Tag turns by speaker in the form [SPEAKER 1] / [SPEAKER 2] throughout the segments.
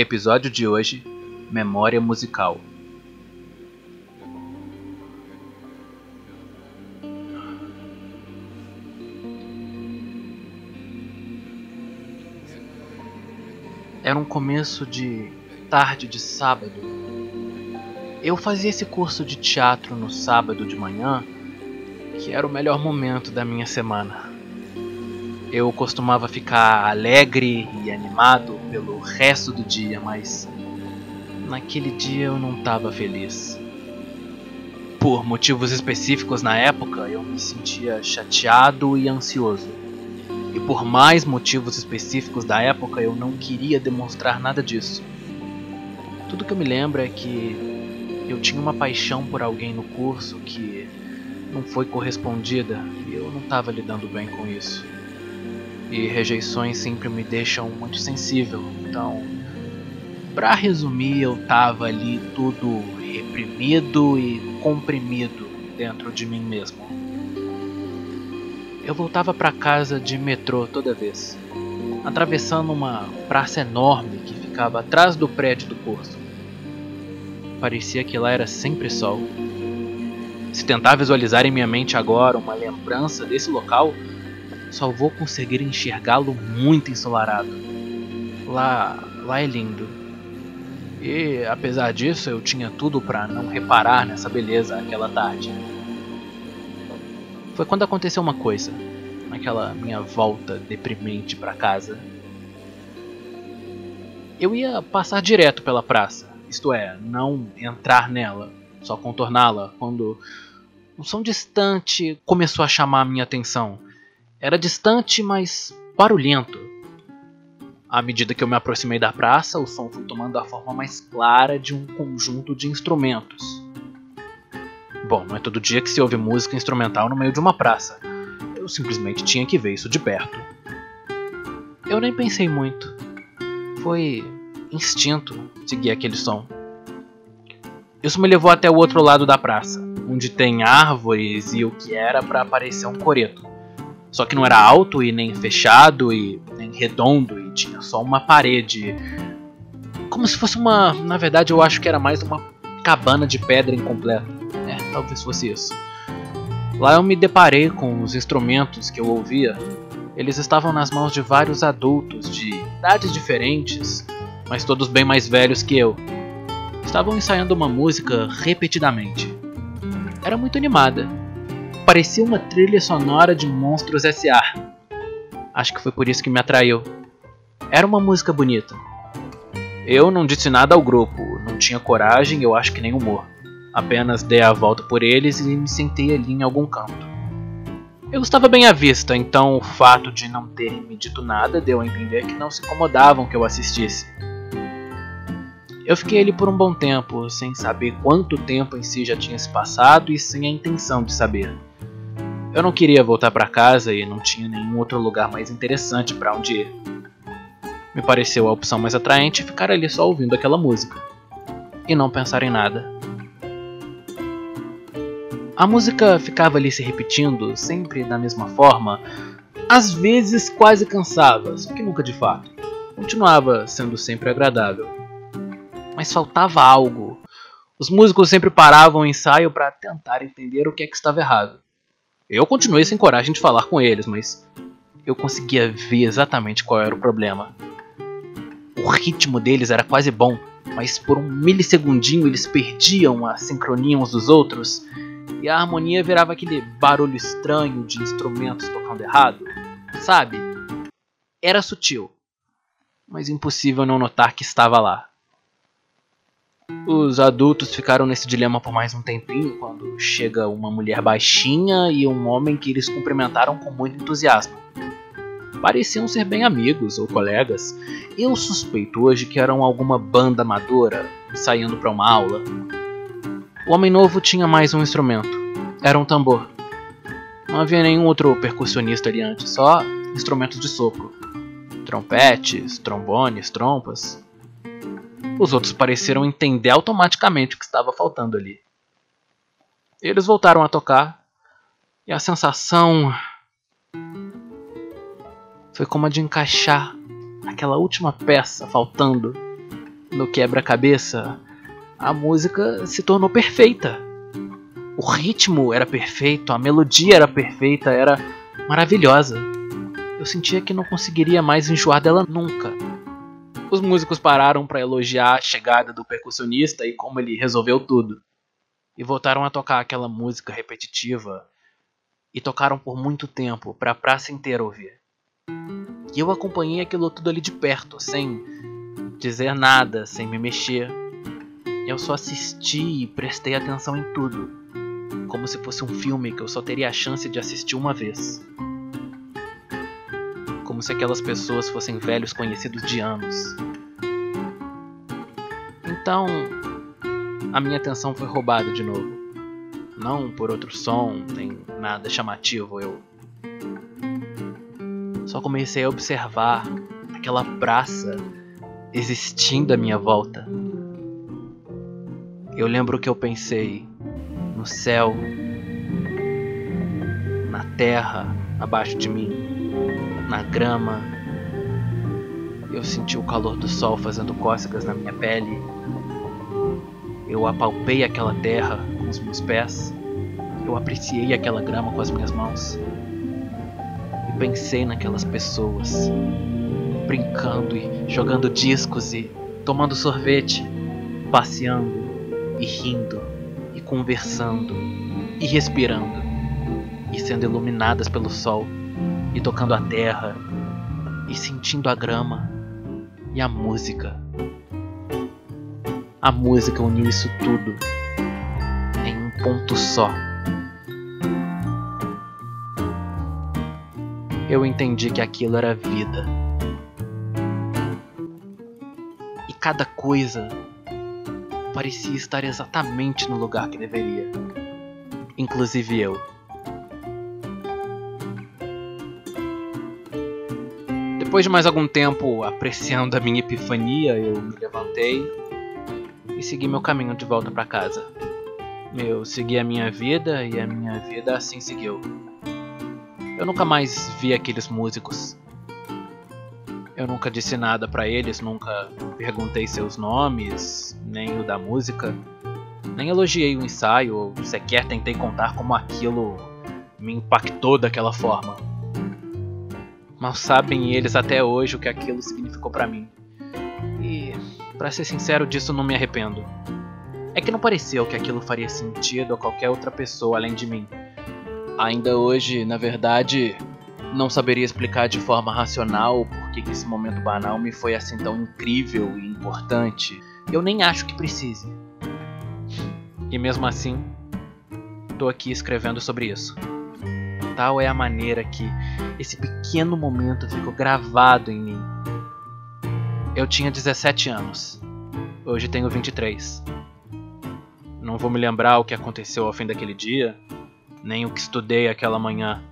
[SPEAKER 1] Episódio de hoje: Memória musical. Era um começo de tarde de sábado. Eu fazia esse curso de teatro no sábado de manhã, que era o melhor momento da minha semana. Eu costumava ficar alegre e animado pelo resto do dia, mas naquele dia eu não estava feliz. Por motivos específicos na época, eu me sentia chateado e ansioso. E por mais motivos específicos da época, eu não queria demonstrar nada disso. Tudo que eu me lembro é que eu tinha uma paixão por alguém no curso que não foi correspondida e eu não estava lidando bem com isso e rejeições sempre me deixam muito sensível. Então, para resumir, eu tava ali tudo reprimido e comprimido dentro de mim mesmo. Eu voltava para casa de metrô toda vez, atravessando uma praça enorme que ficava atrás do prédio do curso. Parecia que lá era sempre sol. Se tentar visualizar em minha mente agora uma lembrança desse local, só vou conseguir enxergá-lo muito ensolarado. Lá, lá é lindo. E apesar disso, eu tinha tudo para não reparar nessa beleza aquela tarde. Foi quando aconteceu uma coisa, naquela minha volta deprimente para casa. Eu ia passar direto pela praça, isto é, não entrar nela, só contorná-la, quando um som distante começou a chamar a minha atenção. Era distante, mas barulhento. À medida que eu me aproximei da praça, o som foi tomando a forma mais clara de um conjunto de instrumentos. Bom, não é todo dia que se ouve música instrumental no meio de uma praça. Eu simplesmente tinha que ver isso de perto. Eu nem pensei muito. Foi instinto seguir aquele som. Isso me levou até o outro lado da praça, onde tem árvores e o que era para parecer um coreto. Só que não era alto e nem fechado e nem redondo e tinha só uma parede. Como se fosse uma. Na verdade, eu acho que era mais uma cabana de pedra incompleta. É, talvez fosse isso. Lá eu me deparei com os instrumentos que eu ouvia. Eles estavam nas mãos de vários adultos de idades diferentes, mas todos bem mais velhos que eu. Estavam ensaiando uma música repetidamente. Era muito animada parecia uma trilha sonora de Monstros S.A. Acho que foi por isso que me atraiu. Era uma música bonita. Eu não disse nada ao grupo, não tinha coragem, eu acho que nem humor. Apenas dei a volta por eles e me sentei ali em algum canto. Eu estava bem à vista, então o fato de não terem me dito nada deu a entender que não se incomodavam que eu assistisse. Eu fiquei ali por um bom tempo, sem saber quanto tempo em si já tinha se passado e sem a intenção de saber. Eu não queria voltar para casa e não tinha nenhum outro lugar mais interessante para onde ir. Me pareceu a opção mais atraente ficar ali só ouvindo aquela música e não pensar em nada. A música ficava ali se repetindo, sempre da mesma forma, às vezes quase cansava, só que nunca de fato. Continuava sendo sempre agradável. Mas faltava algo. Os músicos sempre paravam o ensaio para tentar entender o que é que estava errado. Eu continuei sem coragem de falar com eles, mas eu conseguia ver exatamente qual era o problema. O ritmo deles era quase bom, mas por um milissegundinho eles perdiam a sincronia uns dos outros e a harmonia virava aquele barulho estranho de instrumentos tocando errado, sabe? Era sutil, mas impossível não notar que estava lá. Os adultos ficaram nesse dilema por mais um tempinho quando chega uma mulher baixinha e um homem que eles cumprimentaram com muito entusiasmo. Pareciam ser bem amigos ou colegas. Eu suspeito hoje que eram alguma banda amadora saindo para uma aula. O homem novo tinha mais um instrumento. Era um tambor. Não havia nenhum outro percussionista ali antes, só instrumentos de sopro. Trompetes, trombones, trompas. Os outros pareceram entender automaticamente o que estava faltando ali. Eles voltaram a tocar e a sensação foi como a de encaixar aquela última peça faltando no quebra-cabeça, a música se tornou perfeita. O ritmo era perfeito, a melodia era perfeita, era maravilhosa. Eu sentia que não conseguiria mais enjoar dela nunca. Os músicos pararam para elogiar a chegada do percussionista e como ele resolveu tudo. E voltaram a tocar aquela música repetitiva. E tocaram por muito tempo, para a praça inteira ouvir. E eu acompanhei aquilo tudo ali de perto, sem dizer nada, sem me mexer. Eu só assisti e prestei atenção em tudo, como se fosse um filme que eu só teria a chance de assistir uma vez como se aquelas pessoas fossem velhos conhecidos de anos. Então, a minha atenção foi roubada de novo. Não por outro som, nem nada chamativo, eu só comecei a observar aquela praça existindo à minha volta. Eu lembro que eu pensei no céu, na terra abaixo de mim, na grama. Eu senti o calor do sol fazendo cócegas na minha pele. Eu apalpei aquela terra com os meus pés. Eu apreciei aquela grama com as minhas mãos. E pensei naquelas pessoas brincando e jogando discos e tomando sorvete, passeando e rindo e conversando e respirando e sendo iluminadas pelo sol e tocando a terra e sentindo a grama e a música. A música uniu isso tudo em um ponto só. Eu entendi que aquilo era vida. E cada coisa parecia estar exatamente no lugar que deveria, inclusive eu. Depois de mais algum tempo apreciando a minha epifania, eu me levantei e segui meu caminho de volta para casa. Eu segui a minha vida e a minha vida assim seguiu. Eu nunca mais vi aqueles músicos. Eu nunca disse nada para eles, nunca perguntei seus nomes, nem o da música, nem elogiei o ensaio, ou sequer tentei contar como aquilo me impactou daquela forma. Mal sabem eles até hoje o que aquilo significou para mim. E, para ser sincero, disso não me arrependo. É que não pareceu que aquilo faria sentido a qualquer outra pessoa além de mim. Ainda hoje, na verdade, não saberia explicar de forma racional por que esse momento banal me foi assim tão incrível e importante. Eu nem acho que precise. E mesmo assim, tô aqui escrevendo sobre isso. É a maneira que esse pequeno momento ficou gravado em mim. Eu tinha 17 anos. Hoje tenho 23. Não vou me lembrar o que aconteceu ao fim daquele dia, nem o que estudei aquela manhã.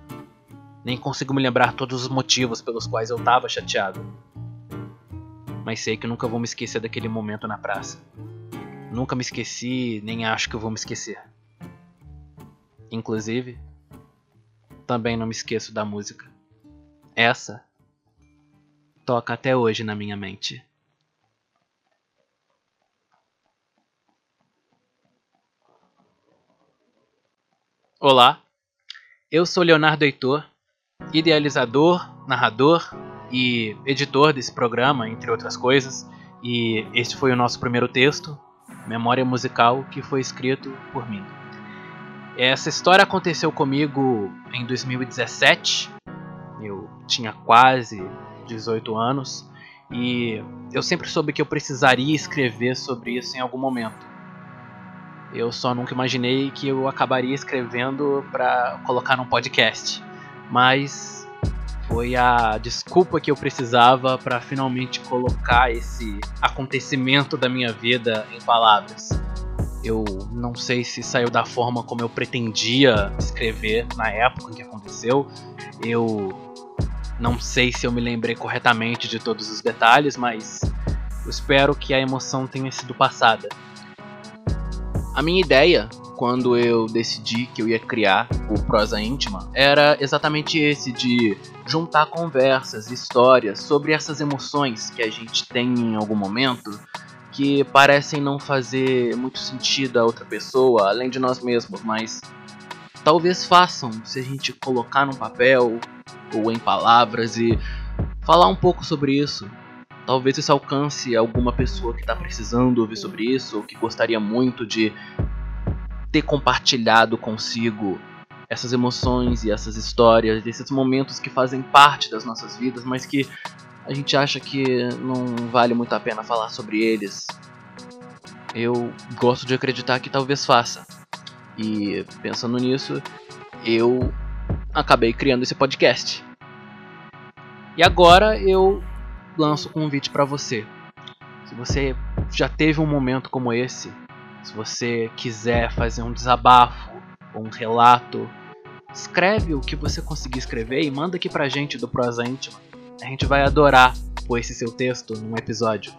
[SPEAKER 1] Nem consigo me lembrar todos os motivos pelos quais eu estava chateado. Mas sei que nunca vou me esquecer daquele momento na praça. Nunca me esqueci, nem acho que vou me esquecer. Inclusive, também não me esqueço da música. Essa toca até hoje na minha mente. Olá, eu sou Leonardo Heitor, idealizador, narrador e editor desse programa, entre outras coisas, e este foi o nosso primeiro texto, Memória Musical, que foi escrito por mim. Essa história aconteceu comigo em 2017, eu tinha quase 18 anos e eu sempre soube que eu precisaria escrever sobre isso em algum momento. Eu só nunca imaginei que eu acabaria escrevendo para colocar num podcast, mas foi a desculpa que eu precisava para finalmente colocar esse acontecimento da minha vida em palavras. Eu não sei se saiu da forma como eu pretendia escrever na época em que aconteceu. Eu não sei se eu me lembrei corretamente de todos os detalhes, mas eu espero que a emoção tenha sido passada. A minha ideia, quando eu decidi que eu ia criar o Prosa Íntima, era exatamente esse de juntar conversas, histórias sobre essas emoções que a gente tem em algum momento que parecem não fazer muito sentido a outra pessoa, além de nós mesmos, mas talvez façam se a gente colocar num papel ou em palavras e falar um pouco sobre isso. Talvez isso alcance alguma pessoa que está precisando ouvir sobre isso ou que gostaria muito de ter compartilhado consigo essas emoções e essas histórias, esses momentos que fazem parte das nossas vidas, mas que a gente acha que não vale muito a pena falar sobre eles. Eu gosto de acreditar que talvez faça. E pensando nisso, eu acabei criando esse podcast. E agora eu lanço o convite para você. Se você já teve um momento como esse, se você quiser fazer um desabafo ou um relato escreve o que você conseguir escrever e manda aqui pra gente do Prosa Íntima. A gente vai adorar pôr esse seu texto num episódio.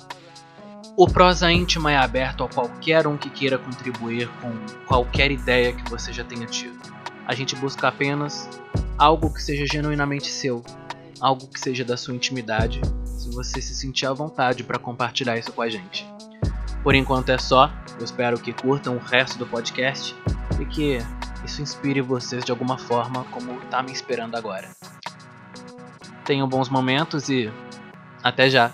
[SPEAKER 1] O Prosa Íntima é aberto a qualquer um que queira contribuir com qualquer ideia que você já tenha tido. A gente busca apenas algo que seja genuinamente seu, algo que seja da sua intimidade, se você se sentir à vontade para compartilhar isso com a gente. Por enquanto é só, eu espero que curtam o resto do podcast e que isso inspire vocês de alguma forma, como tá me esperando agora. Tenham bons momentos e até já!